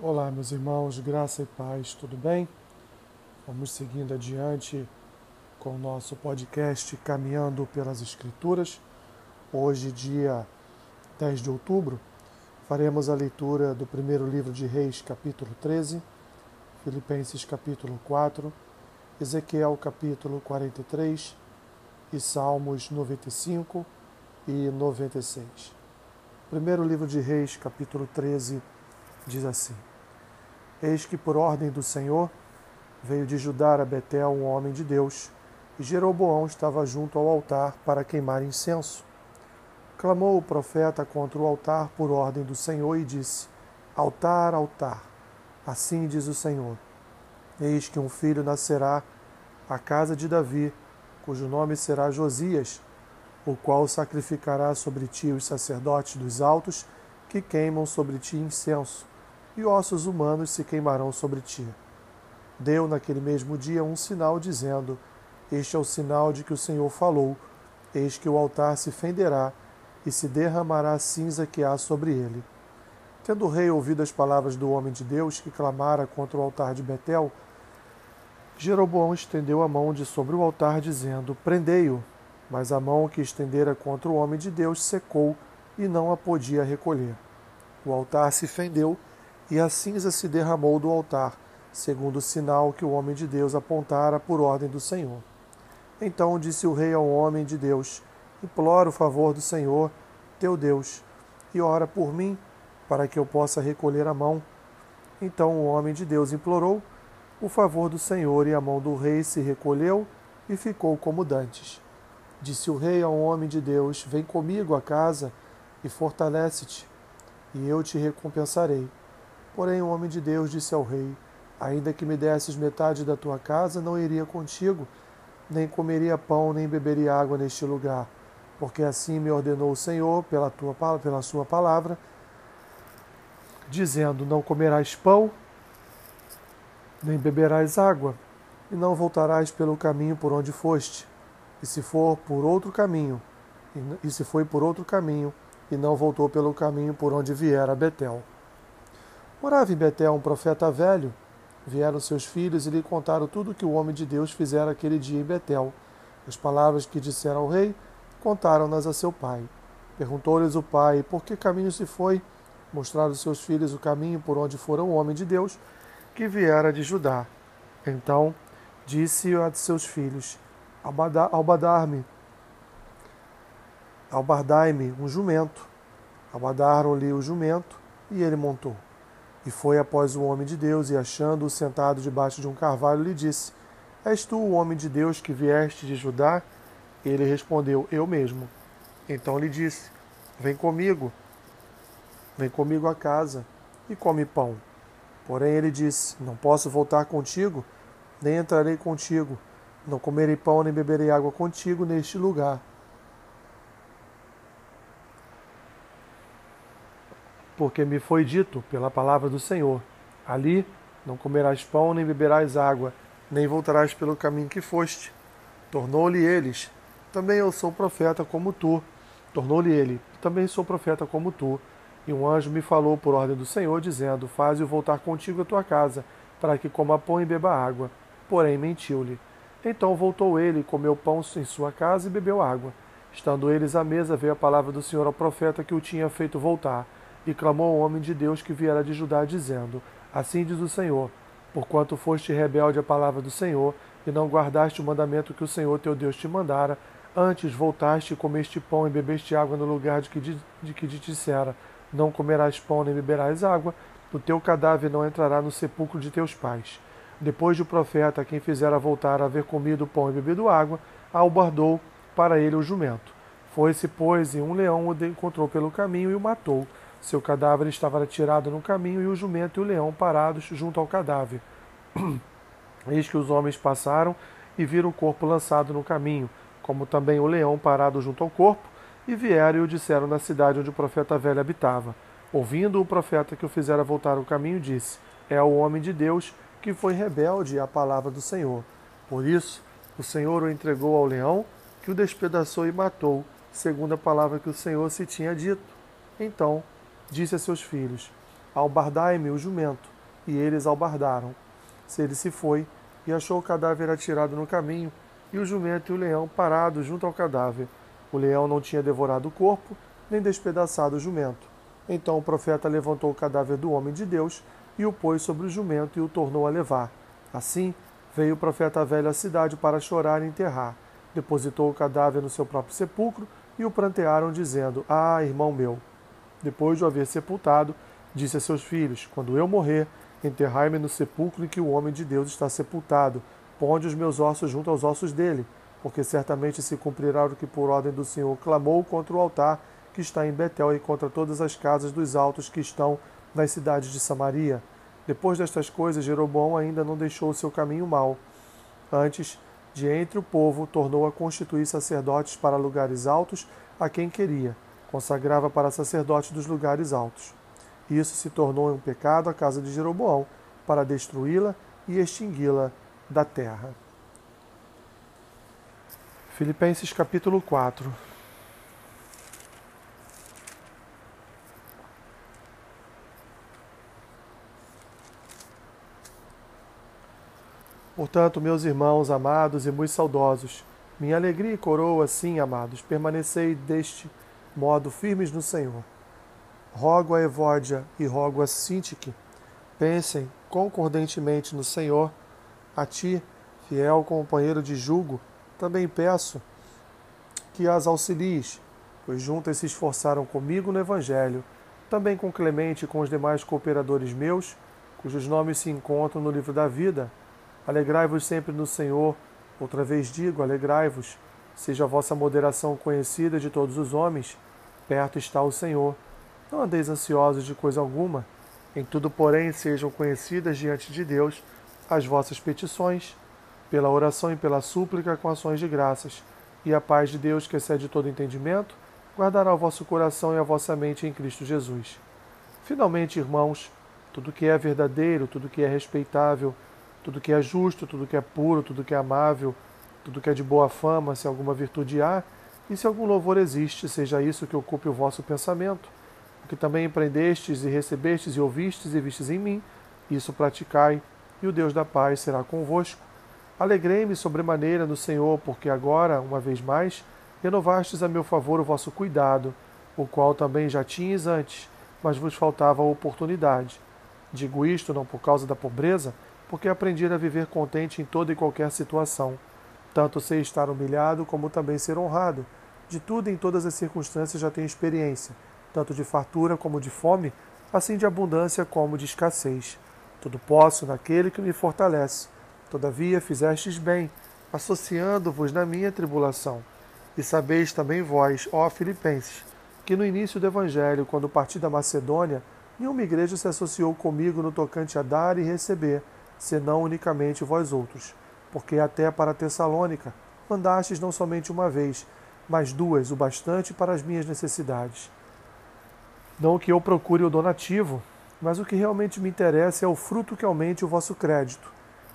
Olá, meus irmãos, graça e paz, tudo bem? Vamos seguindo adiante com o nosso podcast Caminhando pelas Escrituras. Hoje, dia 10 de outubro, faremos a leitura do primeiro livro de Reis, capítulo 13, Filipenses, capítulo 4, Ezequiel, capítulo 43 e Salmos 95 e 96. Primeiro livro de Reis, capítulo 13, diz assim: Eis que, por ordem do Senhor, veio de Judá a Betel um homem de Deus, e Jeroboão estava junto ao altar para queimar incenso. Clamou o profeta contra o altar por ordem do Senhor e disse: Altar, altar, assim diz o Senhor: Eis que um filho nascerá à casa de Davi, cujo nome será Josias, o qual sacrificará sobre ti os sacerdotes dos altos que queimam sobre ti incenso e ossos humanos se queimarão sobre ti. Deu naquele mesmo dia um sinal, dizendo: Este é o sinal de que o Senhor falou: Eis que o altar se fenderá e se derramará a cinza que há sobre ele. Tendo o rei ouvido as palavras do homem de Deus que clamara contra o altar de Betel, Jeroboão estendeu a mão de sobre o altar, dizendo: Prendei-o. Mas a mão que estendera contra o homem de Deus secou e não a podia recolher. O altar se fendeu e a cinza se derramou do altar, segundo o sinal que o homem de Deus apontara por ordem do Senhor. Então disse o rei ao homem de Deus: Imploro o favor do Senhor, teu Deus, e ora por mim, para que eu possa recolher a mão. Então o homem de Deus implorou o favor do Senhor, e a mão do rei se recolheu e ficou como dantes. Disse o rei ao homem de Deus: Vem comigo à casa e fortalece-te, e eu te recompensarei. Porém, o homem de Deus disse ao rei: Ainda que me desses metade da tua casa, não iria contigo, nem comeria pão, nem beberia água neste lugar, porque assim me ordenou o Senhor pela, tua, pela sua palavra, dizendo: Não comerás pão, nem beberás água, e não voltarás pelo caminho por onde foste. E se for por outro caminho, e se foi por outro caminho, e não voltou pelo caminho por onde viera Betel. Morava em Betel um profeta velho. Vieram seus filhos e lhe contaram tudo o que o homem de Deus fizera aquele dia em Betel. As palavras que disseram ao rei, contaram-nas a seu pai. Perguntou-lhes o pai, por que caminho se foi? Mostraram seus filhos o caminho por onde fora o homem de Deus, que viera de Judá. Então disse a seus filhos, albadar-me, albardai-me um jumento. Albardaram-lhe o jumento, e ele montou. E foi após o homem de Deus, e achando-o sentado debaixo de um carvalho, lhe disse: És tu o homem de Deus que vieste de Judá? Ele respondeu: Eu mesmo. Então lhe disse: Vem comigo, vem comigo à casa e come pão. Porém ele disse: Não posso voltar contigo, nem entrarei contigo. Não comerei pão nem beberei água contigo neste lugar porque me foi dito pela palavra do Senhor: Ali não comerás pão, nem beberás água, nem voltarás pelo caminho que foste. Tornou-lhe eles: Também eu sou profeta como tu. Tornou-lhe ele: Também sou profeta como tu. E um anjo me falou por ordem do Senhor, dizendo: Faze-o voltar contigo à tua casa, para que coma pão e beba água. Porém mentiu-lhe. Então voltou ele, comeu pão em sua casa e bebeu água. Estando eles à mesa, veio a palavra do Senhor ao profeta que o tinha feito voltar. E clamou ao homem de Deus que viera de Judá, dizendo: Assim diz o Senhor: Porquanto foste rebelde à palavra do Senhor, e não guardaste o mandamento que o Senhor teu Deus te mandara, antes voltaste e comeste pão e bebeste água no lugar de que, de, de que te dissera: Não comerás pão nem beberás água, o teu cadáver não entrará no sepulcro de teus pais. Depois do profeta, quem fizera voltar a haver comido pão e bebido água, albardou para ele o jumento. Foi-se, pois, e um leão o encontrou pelo caminho e o matou. Seu cadáver estava atirado no caminho e o jumento e o leão parados junto ao cadáver. Eis que os homens passaram e viram o corpo lançado no caminho, como também o leão parado junto ao corpo, e vieram e o disseram na cidade onde o profeta velho habitava. Ouvindo o profeta que o fizera voltar ao caminho, disse: É o homem de Deus que foi rebelde à palavra do Senhor. Por isso, o Senhor o entregou ao leão, que o despedaçou e matou, segundo a palavra que o Senhor se tinha dito. Então disse a seus filhos: Albardai-me o jumento. E eles albardaram. Se ele se foi, e achou o cadáver atirado no caminho, e o jumento e o leão parados junto ao cadáver. O leão não tinha devorado o corpo, nem despedaçado o jumento. Então o profeta levantou o cadáver do homem de Deus e o pôs sobre o jumento e o tornou a levar. Assim, veio o profeta velho à cidade para chorar e enterrar. Depositou o cadáver no seu próprio sepulcro e o prantearam, dizendo: Ah, irmão meu. Depois de o haver sepultado, disse a seus filhos: Quando eu morrer, enterrai-me no sepulcro em que o homem de Deus está sepultado. Ponde os meus ossos junto aos ossos dele, porque certamente se cumprirá o que por ordem do Senhor clamou contra o altar que está em Betel e contra todas as casas dos altos que estão nas cidades de Samaria. Depois destas coisas, Jeroboão ainda não deixou o seu caminho mau. Antes, de entre o povo, tornou a constituir sacerdotes para lugares altos a quem queria, consagrava para sacerdotes dos lugares altos. Isso se tornou um pecado à casa de Jeroboão, para destruí-la e extingui-la da terra. Filipenses capítulo 4 Portanto, meus irmãos amados e muito saudosos, minha alegria e coroa, sim, amados, permanecei deste modo firmes no Senhor. Rogo a Evódia e rogo a Sintique, pensem concordantemente no Senhor. A ti, fiel companheiro de julgo, também peço que as auxilies, pois juntas se esforçaram comigo no Evangelho, também com Clemente e com os demais cooperadores meus, cujos nomes se encontram no livro da vida Alegrai-vos sempre no Senhor. Outra vez digo: alegrai-vos. Seja a vossa moderação conhecida de todos os homens. Perto está o Senhor. Não andeis ansiosos de coisa alguma. Em tudo, porém, sejam conhecidas diante de Deus as vossas petições, pela oração e pela súplica com ações de graças. E a paz de Deus, que excede todo entendimento, guardará o vosso coração e a vossa mente em Cristo Jesus. Finalmente, irmãos, tudo que é verdadeiro, tudo que é respeitável, tudo que é justo, tudo que é puro, tudo que é amável, tudo que é de boa fama, se alguma virtude há, e se algum louvor existe, seja isso que ocupe o vosso pensamento. O que também empreendestes e recebestes e ouvistes e vistes em mim, isso praticai, e o Deus da paz será convosco. Alegrei-me sobremaneira no Senhor, porque agora, uma vez mais, renovastes a meu favor o vosso cuidado, o qual também já tinhas antes, mas vos faltava a oportunidade. Digo isto não por causa da pobreza, porque aprendi a viver contente em toda e qualquer situação. Tanto sei estar humilhado como também ser honrado. De tudo em todas as circunstâncias já tenho experiência, tanto de fartura como de fome, assim de abundância como de escassez. Tudo posso naquele que me fortalece. Todavia fizestes bem, associando-vos na minha tribulação. E sabeis também vós, ó Filipenses, que no início do Evangelho, quando parti da Macedônia, nenhuma igreja se associou comigo no tocante a dar e receber, senão unicamente vós outros, porque até para Tessalônica mandastes não somente uma vez, mas duas, o bastante para as minhas necessidades. Não que eu procure o donativo, mas o que realmente me interessa é o fruto que aumente o vosso crédito.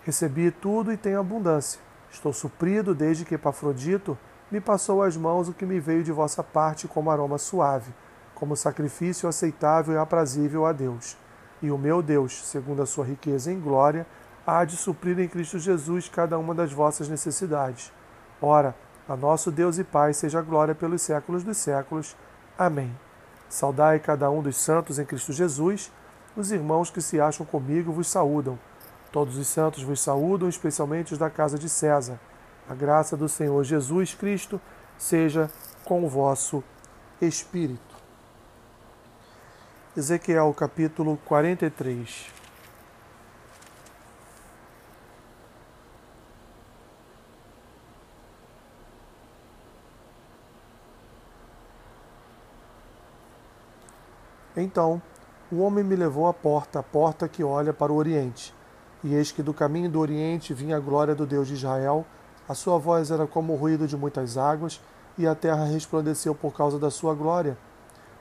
Recebi tudo e tenho abundância. Estou suprido desde que Epafrodito me passou às mãos o que me veio de vossa parte como aroma suave, como sacrifício aceitável e aprazível a Deus e o meu Deus, segundo a sua riqueza em glória, há de suprir em Cristo Jesus cada uma das vossas necessidades. Ora, a nosso Deus e Pai seja glória pelos séculos dos séculos. Amém. Saudai cada um dos santos em Cristo Jesus. Os irmãos que se acham comigo vos saúdam. Todos os santos vos saúdam, especialmente os da casa de César. A graça do Senhor Jesus Cristo seja com o vosso espírito. Ezequiel capítulo 43. Então o homem me levou à porta, a porta que olha para o Oriente. E eis que do caminho do Oriente vinha a glória do Deus de Israel. A sua voz era como o ruído de muitas águas, e a terra resplandeceu por causa da sua glória.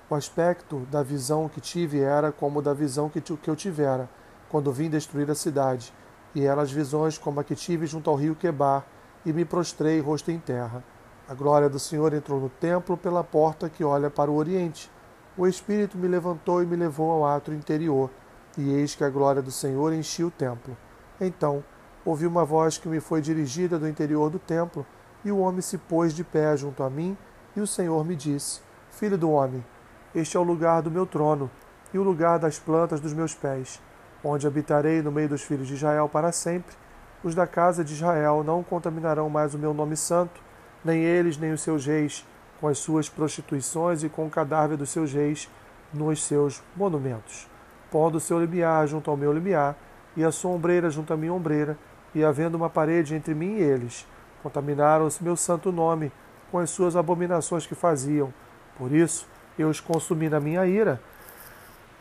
O aspecto da visão que tive era como da visão que, que eu tivera quando vim destruir a cidade, e eram as visões como a que tive junto ao rio Quebar, e me prostrei rosto em terra. A glória do Senhor entrou no templo pela porta que olha para o oriente. O Espírito me levantou e me levou ao átrio interior, e eis que a glória do Senhor enchia o templo. Então ouvi uma voz que me foi dirigida do interior do templo, e o homem se pôs de pé junto a mim, e o Senhor me disse: Filho do homem, este é o lugar do meu trono, e o lugar das plantas dos meus pés, onde habitarei no meio dos filhos de Israel para sempre. Os da casa de Israel não contaminarão mais o meu nome santo, nem eles nem os seus reis, com as suas prostituições e com o cadáver dos seus reis nos seus monumentos, pondo o seu limiar junto ao meu limiar, e a sua ombreira junto à minha ombreira, e havendo uma parede entre mim e eles, contaminaram-se meu santo nome com as suas abominações que faziam. Por isso eu os consumi na minha ira.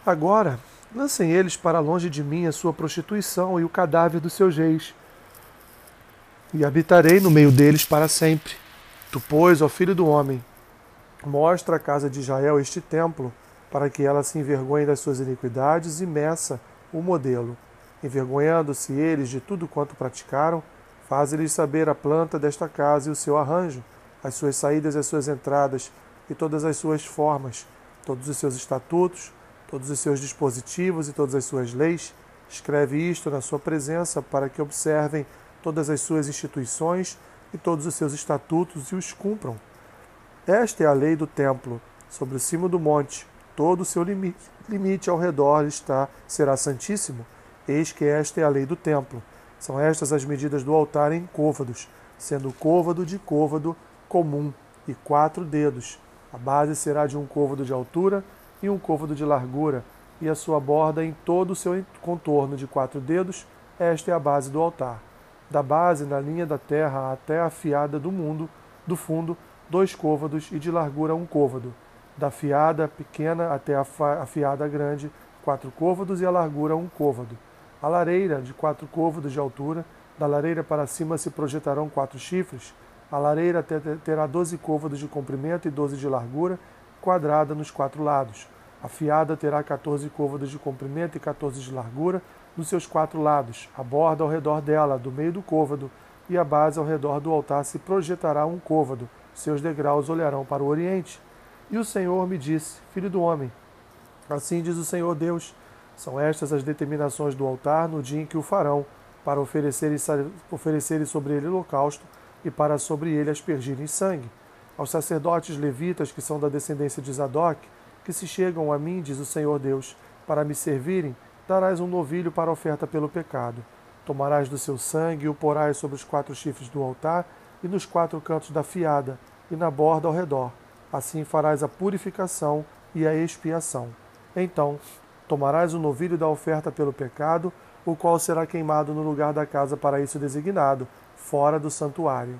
Agora lancem eles para longe de mim a sua prostituição e o cadáver dos seus reis, e habitarei no meio deles para sempre. Tu, pois, ó filho do homem, mostra à casa de Israel este templo, para que ela se envergonhe das suas iniquidades e meça o modelo. Envergonhando-se eles de tudo quanto praticaram, faze-lhes saber a planta desta casa e o seu arranjo, as suas saídas e as suas entradas, e todas as suas formas, todos os seus estatutos, todos os seus dispositivos e todas as suas leis. Escreve isto na sua presença para que observem todas as suas instituições e todos os seus estatutos e os cumpram. Esta é a lei do templo, sobre o cimo do monte, todo o seu limite, limite ao redor está será santíssimo. Eis que esta é a lei do templo. São estas as medidas do altar em côvados, sendo côvado de côvado comum e quatro dedos. A base será de um côvado de altura e um côvado de largura, e a sua borda em todo o seu contorno de quatro dedos. Esta é a base do altar da base na linha da terra até a fiada do mundo, do fundo, dois côvados e de largura um côvado. Da fiada pequena até a fiada grande, quatro côvados e a largura um côvado. A lareira de quatro côvados de altura, da lareira para cima se projetarão quatro chifres. A lareira terá doze côvados de comprimento e doze de largura, quadrada nos quatro lados. A fiada terá 14 côvados de comprimento e 14 de largura, nos seus quatro lados, a borda ao redor dela, do meio do côvado, e a base ao redor do altar se projetará um côvado, seus degraus olharão para o oriente. E o Senhor me disse: Filho do homem, assim diz o Senhor Deus: são estas as determinações do altar no dia em que o farão, para oferecerem, oferecerem sobre ele holocausto e para sobre ele aspergirem sangue. Aos sacerdotes levitas que são da descendência de Zadok, que se chegam a mim, diz o Senhor Deus, para me servirem, darás um novilho para oferta pelo pecado. Tomarás do seu sangue e o porás sobre os quatro chifres do altar e nos quatro cantos da fiada e na borda ao redor. Assim farás a purificação e a expiação. Então, tomarás o novilho da oferta pelo pecado, o qual será queimado no lugar da casa para isso designado, fora do santuário.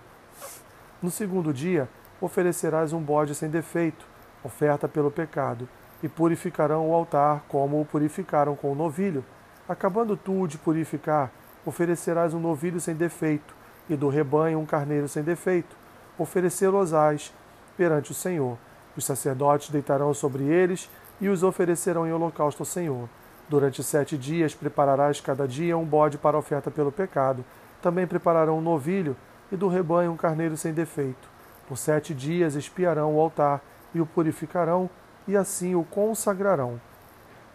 No segundo dia, oferecerás um bode sem defeito, oferta pelo pecado e purificarão o altar, como o purificaram com o novilho. Acabando tu de purificar, oferecerás um novilho sem defeito, e do rebanho um carneiro sem defeito. Oferecê-los-ás perante o Senhor. Os sacerdotes deitarão sobre eles e os oferecerão em holocausto ao Senhor. Durante sete dias prepararás cada dia um bode para oferta pelo pecado. Também prepararão um novilho e do rebanho um carneiro sem defeito. Por sete dias espiarão o altar e o purificarão e assim o consagrarão.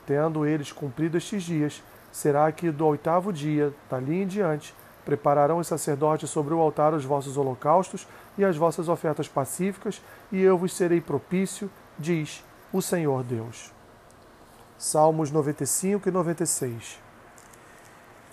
Tendo eles cumprido estes dias, será que do oitavo dia, dali em diante, prepararão os sacerdotes sobre o altar os vossos holocaustos e as vossas ofertas pacíficas, e eu vos serei propício, diz o Senhor Deus. Salmos 95 e 96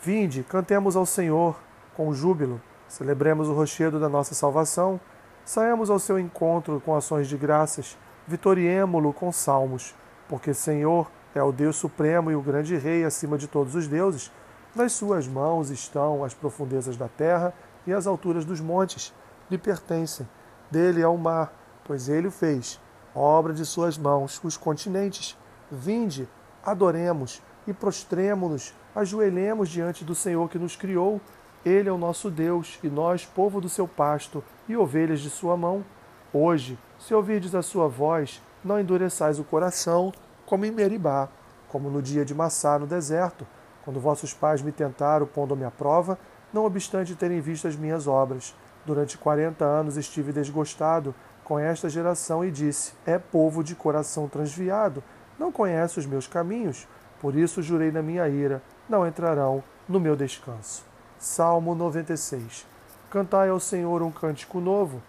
Vinde, cantemos ao Senhor com júbilo, celebremos o rochedo da nossa salvação, saiamos ao seu encontro com ações de graças, vitoriemo-lo com salmos, porque Senhor é o Deus supremo e o grande rei acima de todos os deuses. Nas suas mãos estão as profundezas da terra e as alturas dos montes lhe pertencem. Dele é o mar, pois ele o fez. Obra de suas mãos, os continentes. Vinde, adoremos e prostremo-nos, ajoelhemos diante do Senhor que nos criou. Ele é o nosso Deus e nós, povo do seu pasto e ovelhas de sua mão. Hoje, se ouvirdes a sua voz, não endureçais o coração, como em Meribá, como no dia de Massá no deserto, quando vossos pais me tentaram pondo-me à prova, não obstante terem visto as minhas obras. Durante quarenta anos estive desgostado, com esta geração e disse: É povo de coração transviado, não conhece os meus caminhos, por isso jurei na minha ira, não entrarão no meu descanso. Salmo 96. Cantai ao Senhor um cântico novo,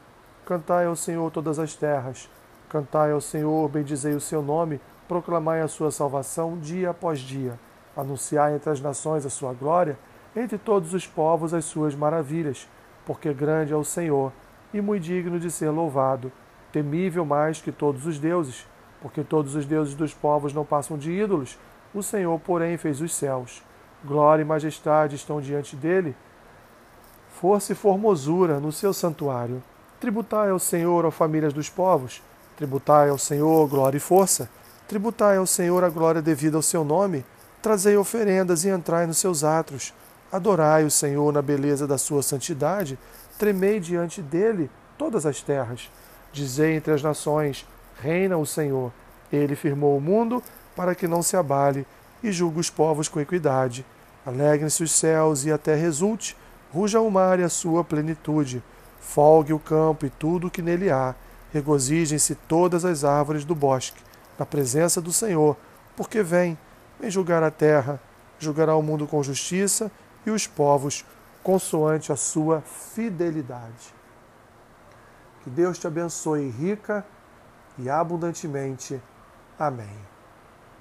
cantai ao Senhor todas as terras, cantai ao Senhor, bendizei o seu nome, proclamai a sua salvação dia após dia, anunciai entre as nações a sua glória, entre todos os povos as suas maravilhas, porque grande é o Senhor e muito digno de ser louvado, temível mais que todos os deuses, porque todos os deuses dos povos não passam de ídolos, o Senhor, porém, fez os céus. Glória e majestade estão diante dele, força e formosura no seu santuário. Tributai ao Senhor, ó famílias dos povos, tributai ao Senhor glória e força, tributai ao Senhor a glória devida ao seu nome, trazei oferendas e entrai nos seus atos, adorai o Senhor na beleza da sua santidade, tremei diante dele todas as terras. Dizei entre as nações: Reina o Senhor. Ele firmou o mundo para que não se abale e julga os povos com equidade. Alegrem-se os céus e a terra exulte, ruja o mar e a sua plenitude. Folgue o campo e tudo o que nele há. Regozijem-se todas as árvores do bosque, na presença do Senhor, porque vem, vem julgar a terra, julgará o mundo com justiça e os povos consoante a sua fidelidade. Que Deus te abençoe rica e abundantemente. Amém.